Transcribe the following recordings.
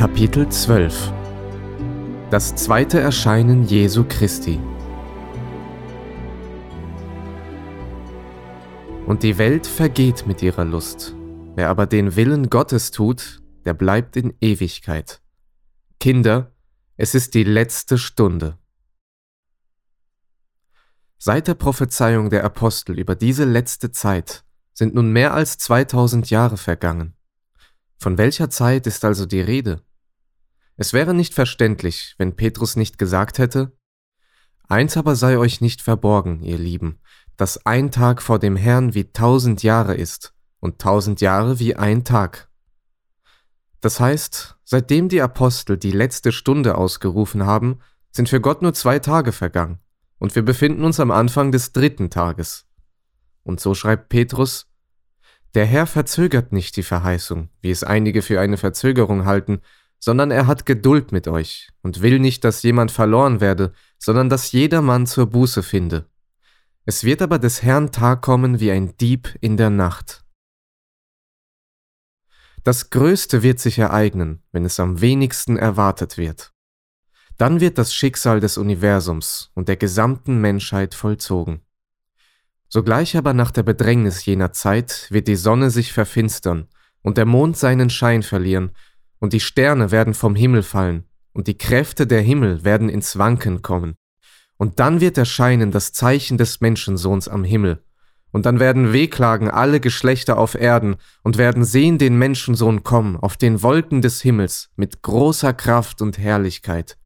Kapitel 12 Das zweite Erscheinen Jesu Christi Und die Welt vergeht mit ihrer Lust. Wer aber den Willen Gottes tut, der bleibt in Ewigkeit. Kinder, es ist die letzte Stunde. Seit der Prophezeiung der Apostel über diese letzte Zeit sind nun mehr als 2000 Jahre vergangen. Von welcher Zeit ist also die Rede? Es wäre nicht verständlich, wenn Petrus nicht gesagt hätte, Eins aber sei euch nicht verborgen, ihr Lieben, dass ein Tag vor dem Herrn wie tausend Jahre ist und tausend Jahre wie ein Tag. Das heißt, seitdem die Apostel die letzte Stunde ausgerufen haben, sind für Gott nur zwei Tage vergangen, und wir befinden uns am Anfang des dritten Tages. Und so schreibt Petrus, der Herr verzögert nicht die Verheißung, wie es einige für eine Verzögerung halten, sondern er hat Geduld mit euch und will nicht, dass jemand verloren werde, sondern dass jedermann zur Buße finde. Es wird aber des Herrn Tag kommen wie ein Dieb in der Nacht. Das Größte wird sich ereignen, wenn es am wenigsten erwartet wird. Dann wird das Schicksal des Universums und der gesamten Menschheit vollzogen. Sogleich aber nach der Bedrängnis jener Zeit wird die Sonne sich verfinstern und der Mond seinen Schein verlieren und die Sterne werden vom Himmel fallen und die Kräfte der Himmel werden ins Wanken kommen. Und dann wird erscheinen das Zeichen des Menschensohns am Himmel. Und dann werden wehklagen alle Geschlechter auf Erden und werden sehen den Menschensohn kommen auf den Wolken des Himmels mit großer Kraft und Herrlichkeit.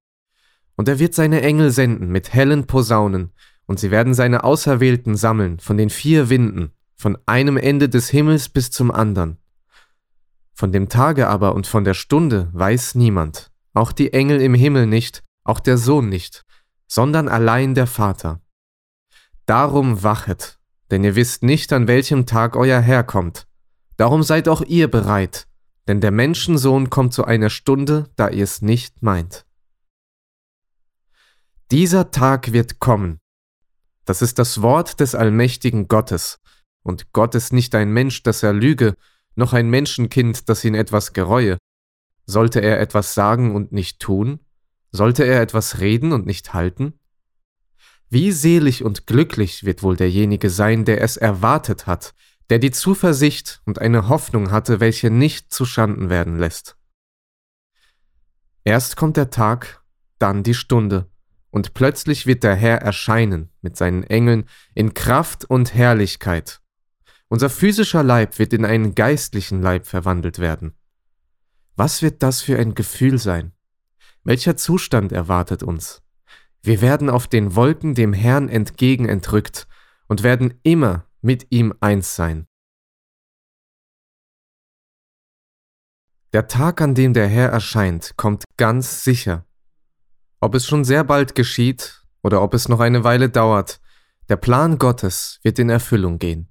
Und er wird seine Engel senden mit hellen Posaunen, und sie werden seine Auserwählten sammeln von den vier Winden, von einem Ende des Himmels bis zum andern. Von dem Tage aber und von der Stunde weiß niemand, auch die Engel im Himmel nicht, auch der Sohn nicht, sondern allein der Vater. Darum wachet, denn ihr wisst nicht, an welchem Tag euer Herr kommt. Darum seid auch ihr bereit, denn der Menschensohn kommt zu einer Stunde, da ihr es nicht meint. Dieser Tag wird kommen, das ist das Wort des allmächtigen Gottes. Und Gott ist nicht ein Mensch, dass er lüge, noch ein Menschenkind, das ihn etwas gereue. Sollte er etwas sagen und nicht tun? Sollte er etwas reden und nicht halten? Wie selig und glücklich wird wohl derjenige sein, der es erwartet hat, der die Zuversicht und eine Hoffnung hatte, welche nicht zuschanden werden lässt. Erst kommt der Tag, dann die Stunde, und plötzlich wird der Herr erscheinen mit seinen Engeln in Kraft und Herrlichkeit. Unser physischer Leib wird in einen geistlichen Leib verwandelt werden. Was wird das für ein Gefühl sein? Welcher Zustand erwartet uns? Wir werden auf den Wolken dem Herrn entgegen entrückt und werden immer mit ihm eins sein. Der Tag, an dem der Herr erscheint, kommt ganz sicher ob es schon sehr bald geschieht oder ob es noch eine Weile dauert, der Plan Gottes wird in Erfüllung gehen.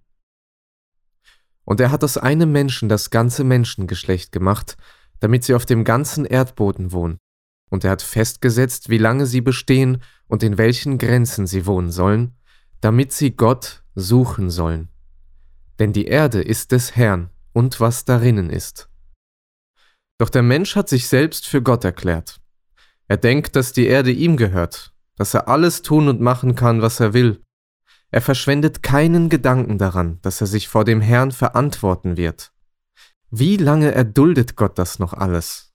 Und er hat aus einem Menschen das ganze Menschengeschlecht gemacht, damit sie auf dem ganzen Erdboden wohnen. Und er hat festgesetzt, wie lange sie bestehen und in welchen Grenzen sie wohnen sollen, damit sie Gott suchen sollen. Denn die Erde ist des Herrn und was darinnen ist. Doch der Mensch hat sich selbst für Gott erklärt. Er denkt, dass die Erde ihm gehört, dass er alles tun und machen kann, was er will. Er verschwendet keinen Gedanken daran, dass er sich vor dem Herrn verantworten wird. Wie lange erduldet Gott das noch alles?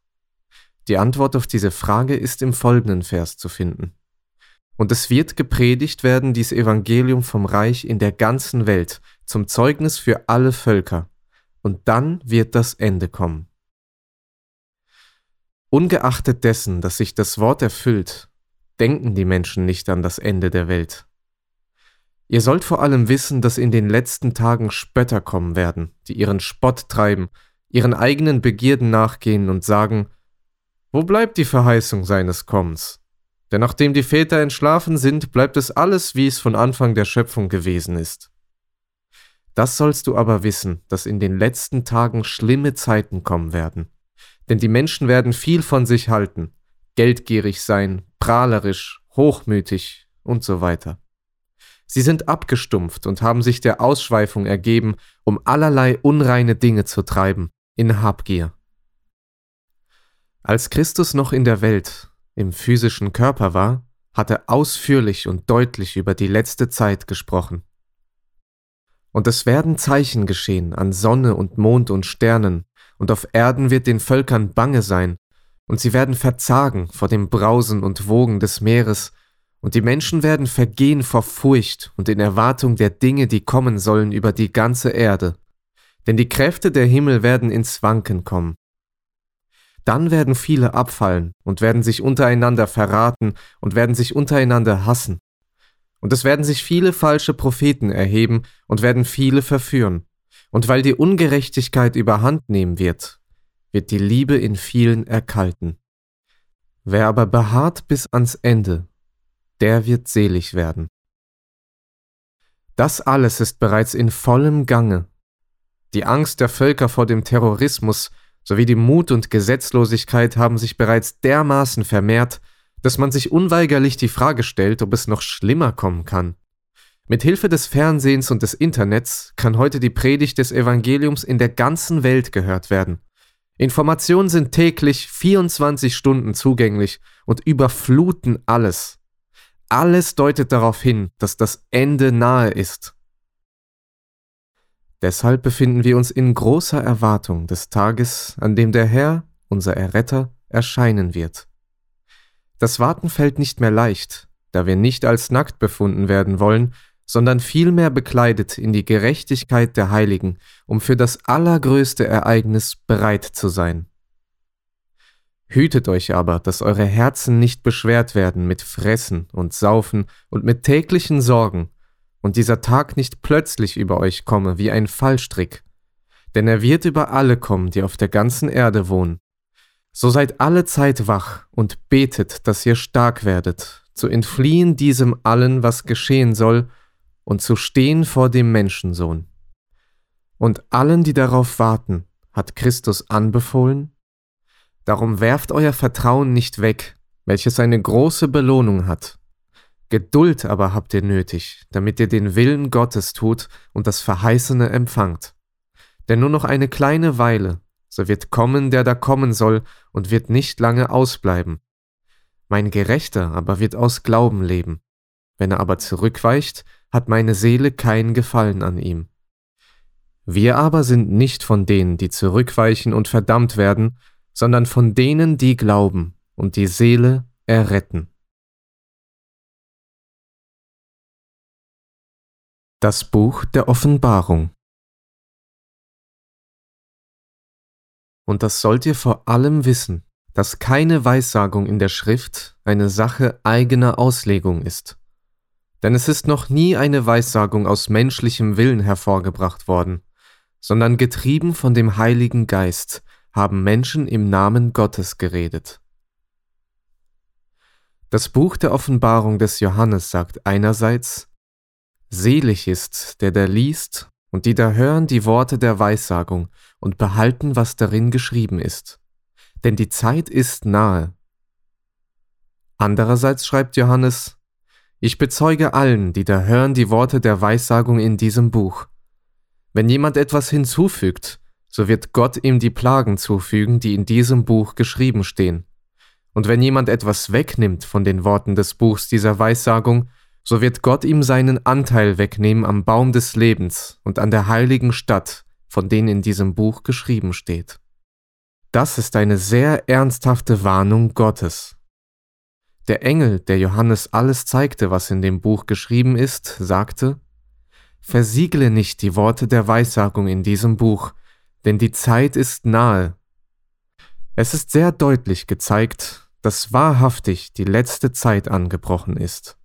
Die Antwort auf diese Frage ist im folgenden Vers zu finden. Und es wird gepredigt werden, dies Evangelium vom Reich in der ganzen Welt, zum Zeugnis für alle Völker. Und dann wird das Ende kommen. Ungeachtet dessen, dass sich das Wort erfüllt, denken die Menschen nicht an das Ende der Welt. Ihr sollt vor allem wissen, dass in den letzten Tagen Spötter kommen werden, die ihren Spott treiben, ihren eigenen Begierden nachgehen und sagen, wo bleibt die Verheißung seines Kommens? Denn nachdem die Väter entschlafen sind, bleibt es alles, wie es von Anfang der Schöpfung gewesen ist. Das sollst du aber wissen, dass in den letzten Tagen schlimme Zeiten kommen werden. Denn die Menschen werden viel von sich halten, geldgierig sein, prahlerisch, hochmütig und so weiter. Sie sind abgestumpft und haben sich der Ausschweifung ergeben, um allerlei unreine Dinge zu treiben, in Habgier. Als Christus noch in der Welt, im physischen Körper war, hat er ausführlich und deutlich über die letzte Zeit gesprochen. Und es werden Zeichen geschehen an Sonne und Mond und Sternen, und auf Erden wird den Völkern bange sein, und sie werden verzagen vor dem Brausen und Wogen des Meeres, und die Menschen werden vergehen vor Furcht und in Erwartung der Dinge, die kommen sollen über die ganze Erde. Denn die Kräfte der Himmel werden ins Wanken kommen. Dann werden viele abfallen und werden sich untereinander verraten und werden sich untereinander hassen. Und es werden sich viele falsche Propheten erheben und werden viele verführen. Und weil die Ungerechtigkeit überhand nehmen wird, wird die Liebe in vielen erkalten. Wer aber beharrt bis ans Ende, der wird selig werden. Das alles ist bereits in vollem Gange. Die Angst der Völker vor dem Terrorismus sowie die Mut und Gesetzlosigkeit haben sich bereits dermaßen vermehrt, dass man sich unweigerlich die Frage stellt, ob es noch schlimmer kommen kann. Mit Hilfe des Fernsehens und des Internets kann heute die Predigt des Evangeliums in der ganzen Welt gehört werden. Informationen sind täglich 24 Stunden zugänglich und überfluten alles. Alles deutet darauf hin, dass das Ende nahe ist. Deshalb befinden wir uns in großer Erwartung des Tages, an dem der Herr, unser Erretter, erscheinen wird. Das Warten fällt nicht mehr leicht, da wir nicht als nackt befunden werden wollen, sondern vielmehr bekleidet in die Gerechtigkeit der Heiligen, um für das allergrößte Ereignis bereit zu sein. Hütet euch aber, dass eure Herzen nicht beschwert werden mit Fressen und Saufen und mit täglichen Sorgen, und dieser Tag nicht plötzlich über euch komme wie ein Fallstrick. Denn er wird über alle kommen, die auf der ganzen Erde wohnen. So seid alle Zeit wach und betet, dass ihr stark werdet, zu entfliehen diesem allen, was geschehen soll, und zu stehen vor dem Menschensohn. Und allen, die darauf warten, hat Christus anbefohlen, Darum werft euer Vertrauen nicht weg, welches eine große Belohnung hat. Geduld aber habt ihr nötig, damit ihr den Willen Gottes tut und das Verheißene empfangt. Denn nur noch eine kleine Weile, so wird kommen, der da kommen soll, und wird nicht lange ausbleiben. Mein Gerechter aber wird aus Glauben leben. Wenn er aber zurückweicht, hat meine Seele kein Gefallen an ihm. Wir aber sind nicht von denen, die zurückweichen und verdammt werden, sondern von denen, die glauben und die Seele erretten. Das Buch der Offenbarung Und das sollt ihr vor allem wissen, dass keine Weissagung in der Schrift eine Sache eigener Auslegung ist. Denn es ist noch nie eine Weissagung aus menschlichem Willen hervorgebracht worden, sondern getrieben von dem Heiligen Geist, haben Menschen im Namen Gottes geredet. Das Buch der Offenbarung des Johannes sagt einerseits, Selig ist, der da liest und die da hören die Worte der Weissagung und behalten, was darin geschrieben ist. Denn die Zeit ist nahe. Andererseits schreibt Johannes, Ich bezeuge allen, die da hören die Worte der Weissagung in diesem Buch. Wenn jemand etwas hinzufügt, so wird Gott ihm die Plagen zufügen, die in diesem Buch geschrieben stehen. Und wenn jemand etwas wegnimmt von den Worten des Buchs dieser Weissagung, so wird Gott ihm seinen Anteil wegnehmen am Baum des Lebens und an der heiligen Stadt, von denen in diesem Buch geschrieben steht. Das ist eine sehr ernsthafte Warnung Gottes. Der Engel, der Johannes alles zeigte, was in dem Buch geschrieben ist, sagte, Versiegle nicht die Worte der Weissagung in diesem Buch, denn die Zeit ist nahe. Es ist sehr deutlich gezeigt, dass wahrhaftig die letzte Zeit angebrochen ist.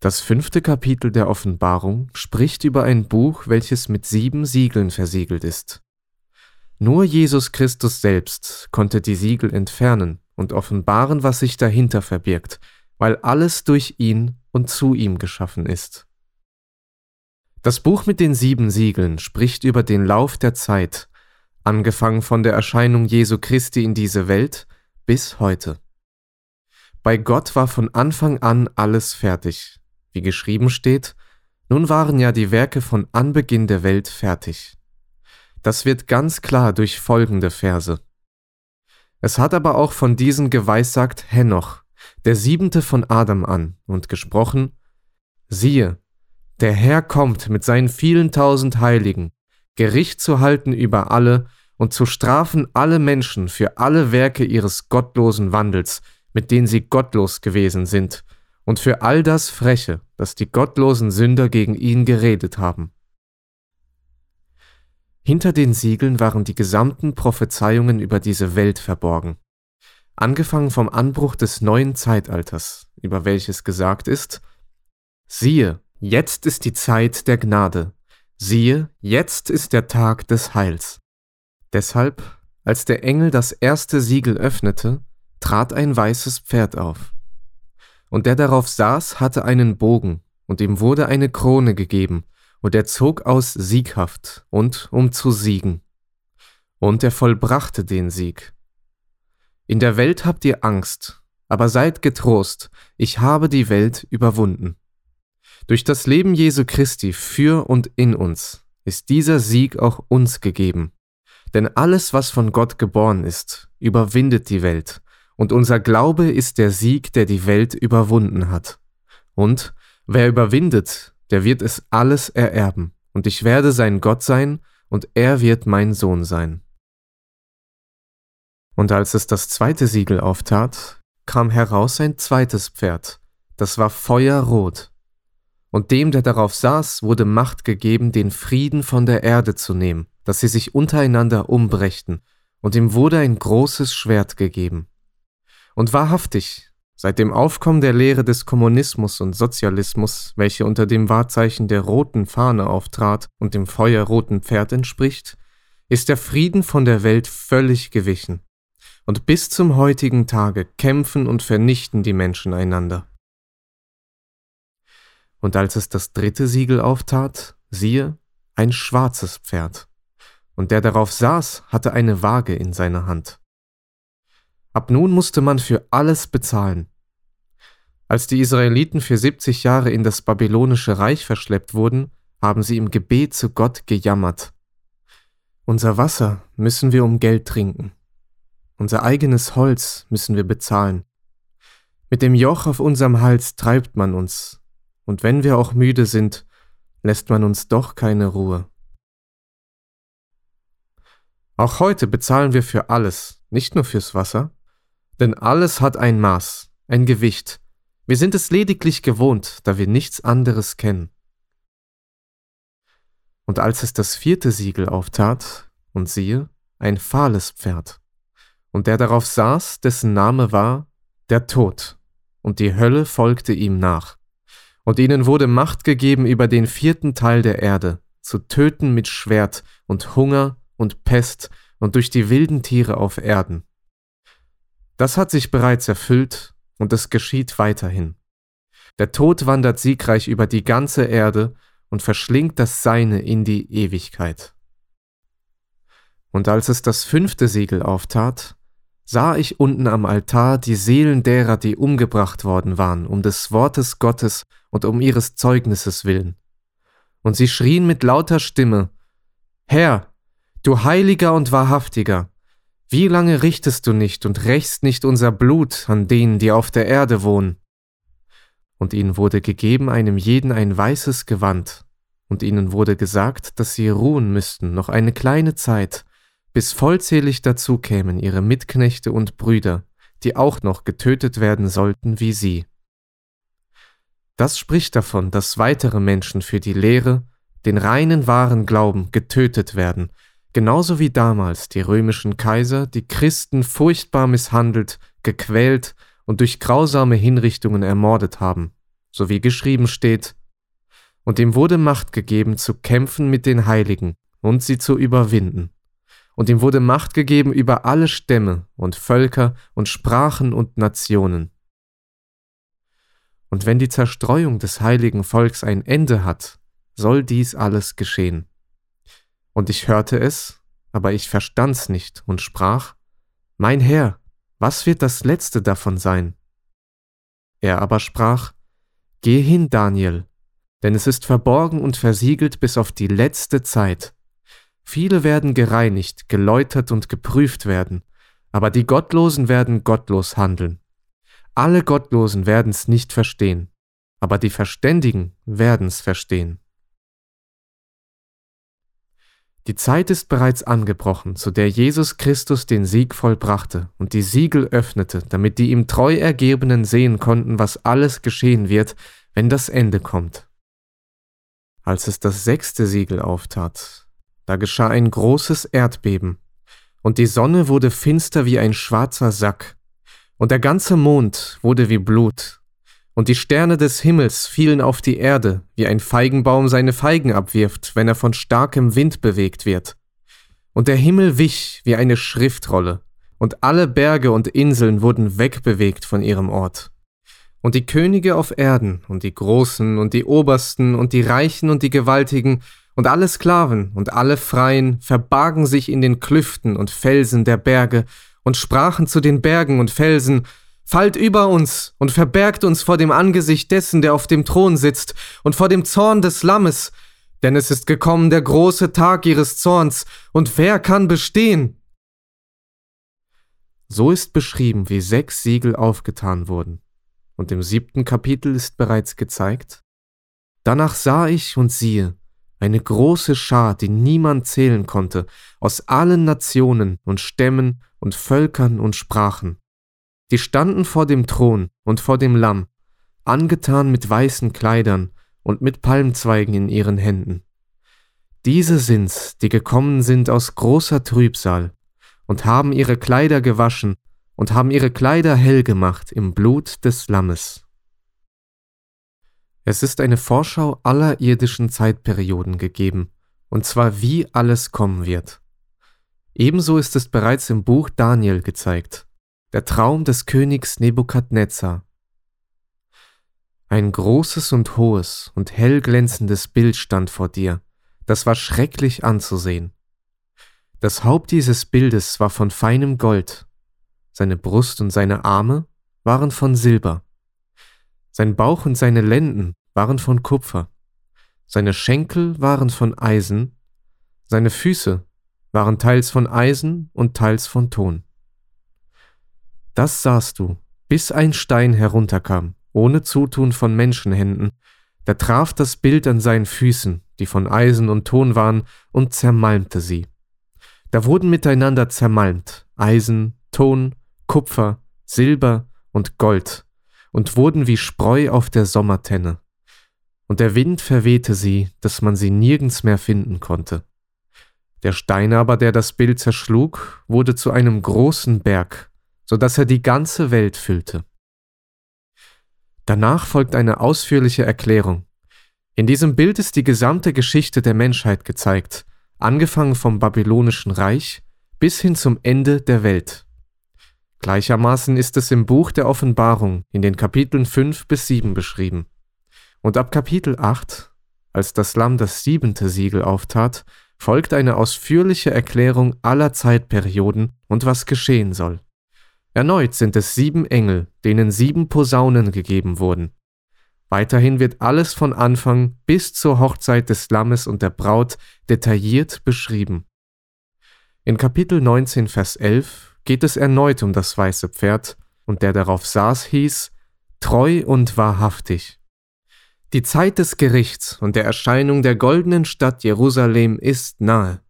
Das fünfte Kapitel der Offenbarung spricht über ein Buch, welches mit sieben Siegeln versiegelt ist. Nur Jesus Christus selbst konnte die Siegel entfernen und offenbaren, was sich dahinter verbirgt, weil alles durch ihn und zu ihm geschaffen ist. Das Buch mit den sieben Siegeln spricht über den Lauf der Zeit, angefangen von der Erscheinung Jesu Christi in diese Welt bis heute. Bei Gott war von Anfang an alles fertig. Wie geschrieben steht, nun waren ja die Werke von Anbeginn der Welt fertig. Das wird ganz klar durch folgende Verse. Es hat aber auch von diesen geweissagt Henoch, der siebente von Adam an, und gesprochen, siehe, der Herr kommt mit seinen vielen tausend Heiligen, Gericht zu halten über alle und zu strafen alle Menschen für alle Werke ihres gottlosen Wandels, mit denen sie gottlos gewesen sind, und für all das Freche, das die gottlosen Sünder gegen ihn geredet haben. Hinter den Siegeln waren die gesamten Prophezeiungen über diese Welt verborgen. Angefangen vom Anbruch des neuen Zeitalters, über welches gesagt ist, siehe, jetzt ist die Zeit der Gnade, siehe, jetzt ist der Tag des Heils. Deshalb, als der Engel das erste Siegel öffnete, trat ein weißes Pferd auf. Und der darauf saß, hatte einen Bogen, und ihm wurde eine Krone gegeben, und er zog aus sieghaft und um zu siegen. Und er vollbrachte den Sieg. In der Welt habt ihr Angst, aber seid getrost, ich habe die Welt überwunden. Durch das Leben Jesu Christi für und in uns ist dieser Sieg auch uns gegeben. Denn alles, was von Gott geboren ist, überwindet die Welt, und unser Glaube ist der Sieg, der die Welt überwunden hat. Und wer überwindet, der wird es alles ererben, und ich werde sein Gott sein, und er wird mein Sohn sein. Und als es das zweite Siegel auftat, kam heraus ein zweites Pferd, das war feuerrot. Und dem, der darauf saß, wurde Macht gegeben, den Frieden von der Erde zu nehmen, dass sie sich untereinander umbrächten, und ihm wurde ein großes Schwert gegeben. Und wahrhaftig, seit dem Aufkommen der Lehre des Kommunismus und Sozialismus, welche unter dem Wahrzeichen der roten Fahne auftrat und dem feuerroten Pferd entspricht, ist der Frieden von der Welt völlig gewichen. Und bis zum heutigen Tage kämpfen und vernichten die Menschen einander. Und als es das dritte Siegel auftat, siehe, ein schwarzes Pferd. Und der darauf saß, hatte eine Waage in seiner Hand. Ab nun musste man für alles bezahlen. Als die Israeliten für 70 Jahre in das babylonische Reich verschleppt wurden, haben sie im Gebet zu Gott gejammert. Unser Wasser müssen wir um Geld trinken. Unser eigenes Holz müssen wir bezahlen. Mit dem Joch auf unserem Hals treibt man uns, und wenn wir auch müde sind, lässt man uns doch keine Ruhe. Auch heute bezahlen wir für alles, nicht nur fürs Wasser, denn alles hat ein Maß, ein Gewicht. Wir sind es lediglich gewohnt, da wir nichts anderes kennen. Und als es das vierte Siegel auftat, und siehe, ein fahles Pferd, und der darauf saß, dessen Name war der Tod, und die Hölle folgte ihm nach. Und ihnen wurde Macht gegeben über den vierten Teil der Erde, zu töten mit Schwert und Hunger und Pest und durch die wilden Tiere auf Erden. Das hat sich bereits erfüllt und es geschieht weiterhin. Der Tod wandert siegreich über die ganze Erde und verschlingt das Seine in die Ewigkeit. Und als es das fünfte Siegel auftat, sah ich unten am Altar die Seelen derer, die umgebracht worden waren, um des Wortes Gottes und um ihres Zeugnisses willen. Und sie schrien mit lauter Stimme, Herr, du heiliger und wahrhaftiger, wie lange richtest du nicht und rächst nicht unser Blut an denen, die auf der Erde wohnen? Und ihnen wurde gegeben einem jeden ein weißes Gewand, und ihnen wurde gesagt, dass sie ruhen müssten noch eine kleine Zeit, bis vollzählig dazu kämen ihre Mitknechte und Brüder, die auch noch getötet werden sollten wie sie. Das spricht davon, dass weitere Menschen für die Lehre, den reinen wahren Glauben getötet werden, genauso wie damals die römischen Kaiser die Christen furchtbar misshandelt, gequält und durch grausame Hinrichtungen ermordet haben, so wie geschrieben steht, und ihm wurde Macht gegeben zu kämpfen mit den Heiligen und sie zu überwinden. Und ihm wurde Macht gegeben über alle Stämme und Völker und Sprachen und Nationen. Und wenn die Zerstreuung des heiligen Volks ein Ende hat, soll dies alles geschehen. Und ich hörte es, aber ich verstand's nicht und sprach, Mein Herr, was wird das letzte davon sein? Er aber sprach, Geh hin, Daniel, denn es ist verborgen und versiegelt bis auf die letzte Zeit. Viele werden gereinigt, geläutert und geprüft werden, aber die Gottlosen werden gottlos handeln. Alle Gottlosen werden's nicht verstehen, aber die Verständigen werden's verstehen. Die Zeit ist bereits angebrochen, zu der Jesus Christus den Sieg vollbrachte und die Siegel öffnete, damit die ihm treu Ergebenen sehen konnten, was alles geschehen wird, wenn das Ende kommt. Als es das sechste Siegel auftat, da geschah ein großes Erdbeben, und die Sonne wurde finster wie ein schwarzer Sack, und der ganze Mond wurde wie Blut, und die Sterne des Himmels fielen auf die Erde, wie ein Feigenbaum seine Feigen abwirft, wenn er von starkem Wind bewegt wird. Und der Himmel wich wie eine Schriftrolle, und alle Berge und Inseln wurden wegbewegt von ihrem Ort. Und die Könige auf Erden, und die Großen und die Obersten und die Reichen und die Gewaltigen, und alle Sklaven und alle Freien verbargen sich in den Klüften und Felsen der Berge und sprachen zu den Bergen und Felsen, Fallt über uns und verbergt uns vor dem Angesicht dessen, der auf dem Thron sitzt, und vor dem Zorn des Lammes, denn es ist gekommen der große Tag ihres Zorns, und wer kann bestehen? So ist beschrieben, wie sechs Siegel aufgetan wurden, und im siebten Kapitel ist bereits gezeigt, Danach sah ich und siehe, eine große Schar, die niemand zählen konnte, aus allen Nationen und Stämmen und Völkern und Sprachen die standen vor dem Thron und vor dem Lamm, angetan mit weißen Kleidern und mit Palmzweigen in ihren Händen. Diese sind's, die gekommen sind aus großer Trübsal und haben ihre Kleider gewaschen und haben ihre Kleider hell gemacht im Blut des Lammes. Es ist eine Vorschau aller irdischen Zeitperioden gegeben, und zwar wie alles kommen wird. Ebenso ist es bereits im Buch Daniel gezeigt. Der Traum des Königs Nebukadnezar. Ein großes und hohes und hell glänzendes Bild stand vor dir, das war schrecklich anzusehen. Das Haupt dieses Bildes war von feinem Gold, seine Brust und seine Arme waren von Silber, sein Bauch und seine Lenden waren von Kupfer, seine Schenkel waren von Eisen, seine Füße waren teils von Eisen und teils von Ton. Das sahst du, bis ein Stein herunterkam, ohne Zutun von Menschenhänden, da traf das Bild an seinen Füßen, die von Eisen und Ton waren, und zermalmte sie. Da wurden miteinander zermalmt Eisen, Ton, Kupfer, Silber und Gold, und wurden wie Spreu auf der Sommertenne. Und der Wind verwehte sie, dass man sie nirgends mehr finden konnte. Der Stein aber, der das Bild zerschlug, wurde zu einem großen Berg, so dass er die ganze Welt füllte. Danach folgt eine ausführliche Erklärung. In diesem Bild ist die gesamte Geschichte der Menschheit gezeigt, angefangen vom babylonischen Reich bis hin zum Ende der Welt. Gleichermaßen ist es im Buch der Offenbarung in den Kapiteln 5 bis 7 beschrieben. Und ab Kapitel 8, als das Lamm das siebente Siegel auftat, folgt eine ausführliche Erklärung aller Zeitperioden und was geschehen soll. Erneut sind es sieben Engel, denen sieben Posaunen gegeben wurden. Weiterhin wird alles von Anfang bis zur Hochzeit des Lammes und der Braut detailliert beschrieben. In Kapitel 19, Vers 11 geht es erneut um das weiße Pferd, und der darauf saß hieß, Treu und wahrhaftig. Die Zeit des Gerichts und der Erscheinung der goldenen Stadt Jerusalem ist nahe.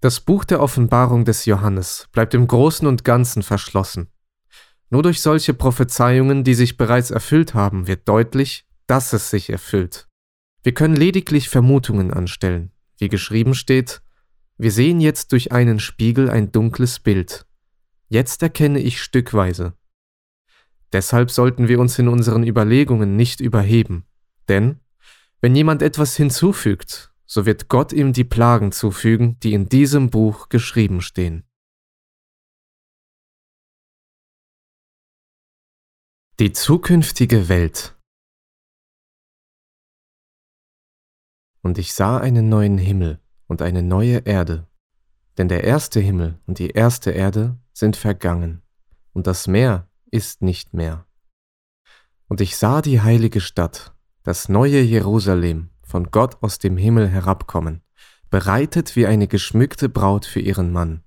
Das Buch der Offenbarung des Johannes bleibt im Großen und Ganzen verschlossen. Nur durch solche Prophezeiungen, die sich bereits erfüllt haben, wird deutlich, dass es sich erfüllt. Wir können lediglich Vermutungen anstellen. Wie geschrieben steht, wir sehen jetzt durch einen Spiegel ein dunkles Bild. Jetzt erkenne ich stückweise. Deshalb sollten wir uns in unseren Überlegungen nicht überheben. Denn, wenn jemand etwas hinzufügt, so wird Gott ihm die Plagen zufügen, die in diesem Buch geschrieben stehen. Die zukünftige Welt Und ich sah einen neuen Himmel und eine neue Erde, denn der erste Himmel und die erste Erde sind vergangen, und das Meer ist nicht mehr. Und ich sah die heilige Stadt, das neue Jerusalem, von Gott aus dem Himmel herabkommen, bereitet wie eine geschmückte Braut für ihren Mann.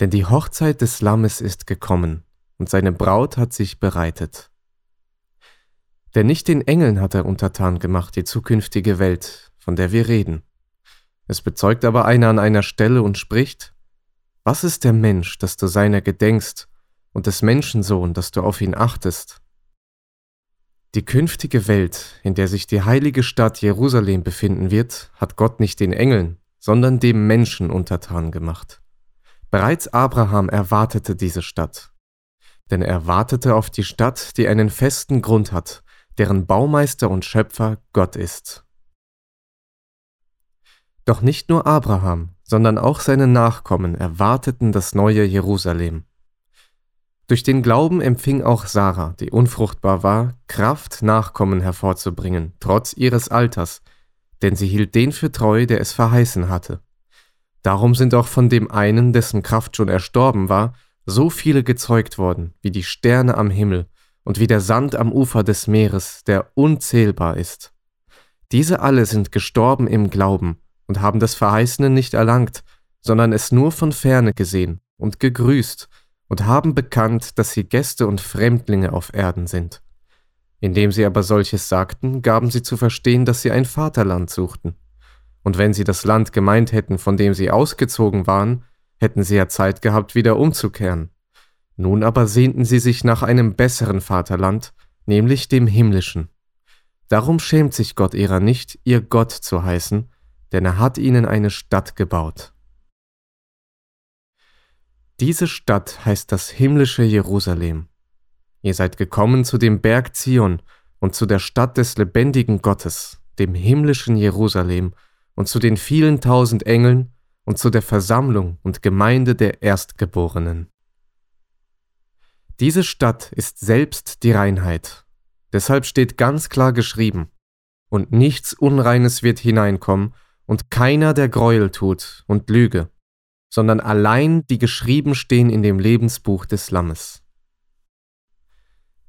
Denn die Hochzeit des Lammes ist gekommen, und seine Braut hat sich bereitet. Denn nicht den Engeln hat er untertan gemacht, die zukünftige Welt, von der wir reden. Es bezeugt aber einer an einer Stelle und spricht, Was ist der Mensch, dass du seiner gedenkst, und des Menschensohn, dass du auf ihn achtest? Die künftige Welt, in der sich die heilige Stadt Jerusalem befinden wird, hat Gott nicht den Engeln, sondern dem Menschen untertan gemacht. Bereits Abraham erwartete diese Stadt. Denn er wartete auf die Stadt, die einen festen Grund hat, deren Baumeister und Schöpfer Gott ist. Doch nicht nur Abraham, sondern auch seine Nachkommen erwarteten das neue Jerusalem. Durch den Glauben empfing auch Sarah, die unfruchtbar war, Kraft, Nachkommen hervorzubringen, trotz ihres Alters, denn sie hielt den für treu, der es verheißen hatte. Darum sind auch von dem einen, dessen Kraft schon erstorben war, so viele gezeugt worden, wie die Sterne am Himmel und wie der Sand am Ufer des Meeres, der unzählbar ist. Diese alle sind gestorben im Glauben und haben das Verheißene nicht erlangt, sondern es nur von ferne gesehen und gegrüßt und haben bekannt, dass sie Gäste und Fremdlinge auf Erden sind. Indem sie aber solches sagten, gaben sie zu verstehen, dass sie ein Vaterland suchten. Und wenn sie das Land gemeint hätten, von dem sie ausgezogen waren, hätten sie ja Zeit gehabt, wieder umzukehren. Nun aber sehnten sie sich nach einem besseren Vaterland, nämlich dem himmlischen. Darum schämt sich Gott ihrer nicht, ihr Gott zu heißen, denn er hat ihnen eine Stadt gebaut. Diese Stadt heißt das himmlische Jerusalem. Ihr seid gekommen zu dem Berg Zion und zu der Stadt des lebendigen Gottes, dem himmlischen Jerusalem, und zu den vielen tausend Engeln und zu der Versammlung und Gemeinde der Erstgeborenen. Diese Stadt ist selbst die Reinheit. Deshalb steht ganz klar geschrieben, und nichts Unreines wird hineinkommen, und keiner, der Gräuel tut und Lüge, sondern allein die geschrieben stehen in dem Lebensbuch des Lammes.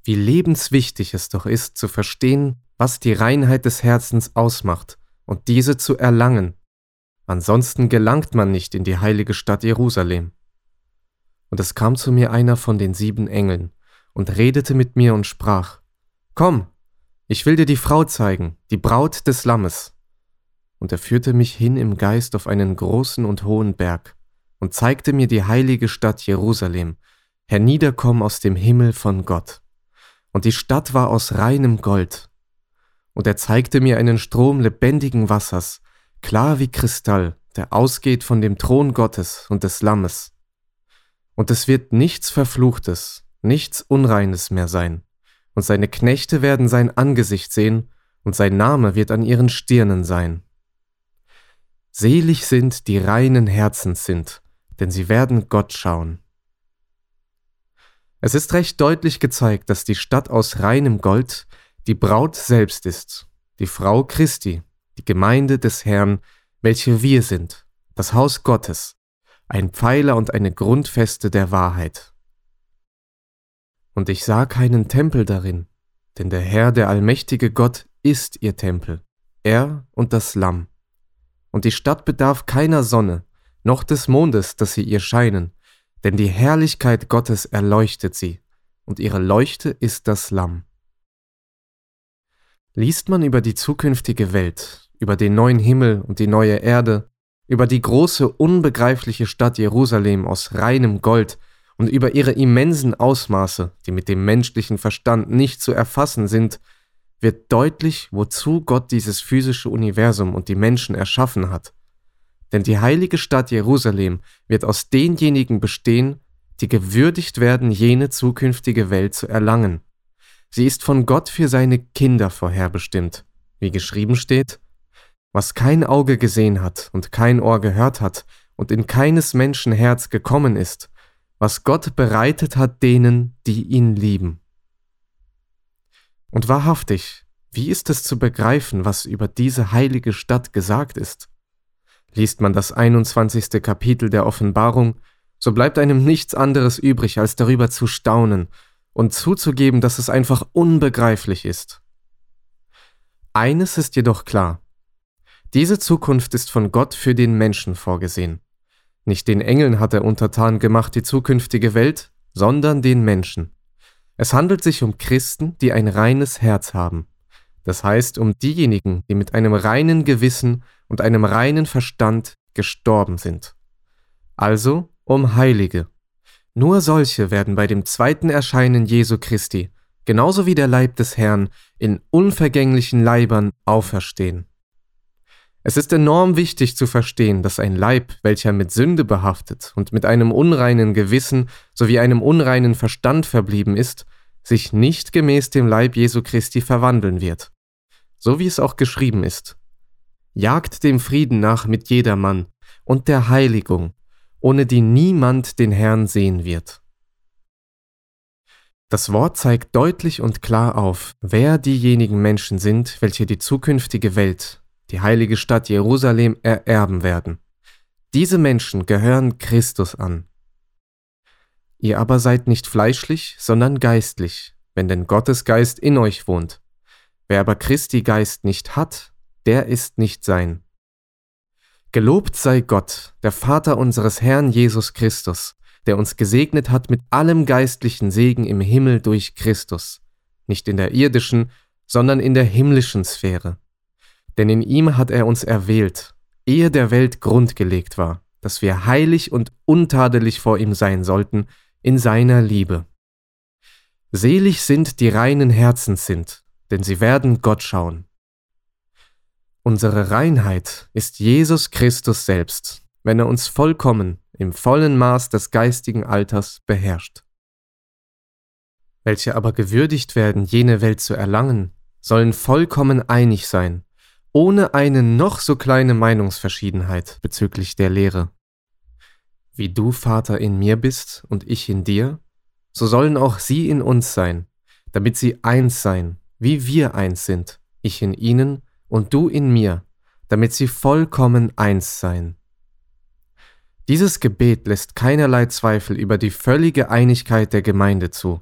Wie lebenswichtig es doch ist zu verstehen, was die Reinheit des Herzens ausmacht und diese zu erlangen. Ansonsten gelangt man nicht in die heilige Stadt Jerusalem. Und es kam zu mir einer von den sieben Engeln und redete mit mir und sprach, Komm, ich will dir die Frau zeigen, die Braut des Lammes. Und er führte mich hin im Geist auf einen großen und hohen Berg und zeigte mir die heilige Stadt Jerusalem, herniederkommen aus dem Himmel von Gott. Und die Stadt war aus reinem Gold. Und er zeigte mir einen Strom lebendigen Wassers, klar wie Kristall, der ausgeht von dem Thron Gottes und des Lammes. Und es wird nichts Verfluchtes, nichts Unreines mehr sein, und seine Knechte werden sein Angesicht sehen, und sein Name wird an ihren Stirnen sein. Selig sind, die reinen Herzens sind, denn sie werden Gott schauen. Es ist recht deutlich gezeigt, dass die Stadt aus reinem Gold die Braut selbst ist, die Frau Christi, die Gemeinde des Herrn, welche wir sind, das Haus Gottes, ein Pfeiler und eine Grundfeste der Wahrheit. Und ich sah keinen Tempel darin, denn der Herr, der allmächtige Gott, ist ihr Tempel, er und das Lamm. Und die Stadt bedarf keiner Sonne, noch des Mondes, dass sie ihr scheinen, denn die Herrlichkeit Gottes erleuchtet sie, und ihre Leuchte ist das Lamm. Liest man über die zukünftige Welt, über den neuen Himmel und die neue Erde, über die große, unbegreifliche Stadt Jerusalem aus reinem Gold und über ihre immensen Ausmaße, die mit dem menschlichen Verstand nicht zu erfassen sind, wird deutlich, wozu Gott dieses physische Universum und die Menschen erschaffen hat denn die heilige Stadt Jerusalem wird aus denjenigen bestehen, die gewürdigt werden, jene zukünftige Welt zu erlangen. Sie ist von Gott für seine Kinder vorherbestimmt, wie geschrieben steht, was kein Auge gesehen hat und kein Ohr gehört hat und in keines Menschen Herz gekommen ist, was Gott bereitet hat denen, die ihn lieben. Und wahrhaftig, wie ist es zu begreifen, was über diese heilige Stadt gesagt ist? Liest man das 21. Kapitel der Offenbarung, so bleibt einem nichts anderes übrig, als darüber zu staunen und zuzugeben, dass es einfach unbegreiflich ist. Eines ist jedoch klar. Diese Zukunft ist von Gott für den Menschen vorgesehen. Nicht den Engeln hat er untertan gemacht die zukünftige Welt, sondern den Menschen. Es handelt sich um Christen, die ein reines Herz haben. Das heißt um diejenigen, die mit einem reinen Gewissen und einem reinen Verstand gestorben sind. Also um Heilige. Nur solche werden bei dem zweiten Erscheinen Jesu Christi, genauso wie der Leib des Herrn, in unvergänglichen Leibern auferstehen. Es ist enorm wichtig zu verstehen, dass ein Leib, welcher mit Sünde behaftet und mit einem unreinen Gewissen sowie einem unreinen Verstand verblieben ist, sich nicht gemäß dem Leib Jesu Christi verwandeln wird. So wie es auch geschrieben ist. Jagt dem Frieden nach mit jedermann und der Heiligung, ohne die niemand den Herrn sehen wird. Das Wort zeigt deutlich und klar auf, wer diejenigen Menschen sind, welche die zukünftige Welt, die heilige Stadt Jerusalem ererben werden. Diese Menschen gehören Christus an. Ihr aber seid nicht fleischlich, sondern geistlich, wenn denn Gottes Geist in euch wohnt. Wer aber Christi Geist nicht hat, der ist nicht sein. Gelobt sei Gott, der Vater unseres Herrn Jesus Christus, der uns gesegnet hat mit allem geistlichen Segen im Himmel durch Christus, nicht in der irdischen, sondern in der himmlischen Sphäre. Denn in ihm hat er uns erwählt, ehe der Welt Grund gelegt war, dass wir heilig und untadelig vor ihm sein sollten, in seiner Liebe. Selig sind die reinen Herzens sind, denn sie werden Gott schauen. Unsere Reinheit ist Jesus Christus selbst, wenn er uns vollkommen im vollen Maß des geistigen Alters beherrscht. Welche aber gewürdigt werden, jene Welt zu erlangen, sollen vollkommen einig sein ohne eine noch so kleine Meinungsverschiedenheit bezüglich der Lehre. Wie du, Vater, in mir bist und ich in dir, so sollen auch sie in uns sein, damit sie eins sein, wie wir eins sind, ich in ihnen und du in mir, damit sie vollkommen eins sein. Dieses Gebet lässt keinerlei Zweifel über die völlige Einigkeit der Gemeinde zu.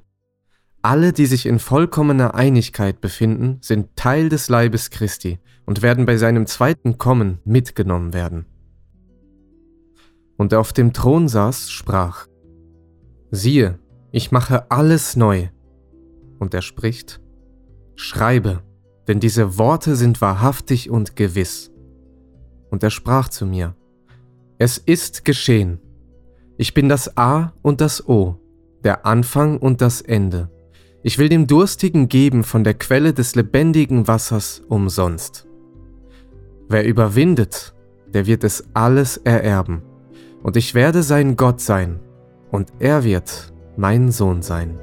Alle, die sich in vollkommener Einigkeit befinden, sind Teil des Leibes Christi und werden bei seinem zweiten Kommen mitgenommen werden. Und er auf dem Thron saß, sprach, siehe, ich mache alles neu. Und er spricht, schreibe, denn diese Worte sind wahrhaftig und gewiss. Und er sprach zu mir, es ist geschehen. Ich bin das A und das O, der Anfang und das Ende. Ich will dem Durstigen geben von der Quelle des lebendigen Wassers umsonst. Wer überwindet, der wird es alles ererben, und ich werde sein Gott sein, und er wird mein Sohn sein.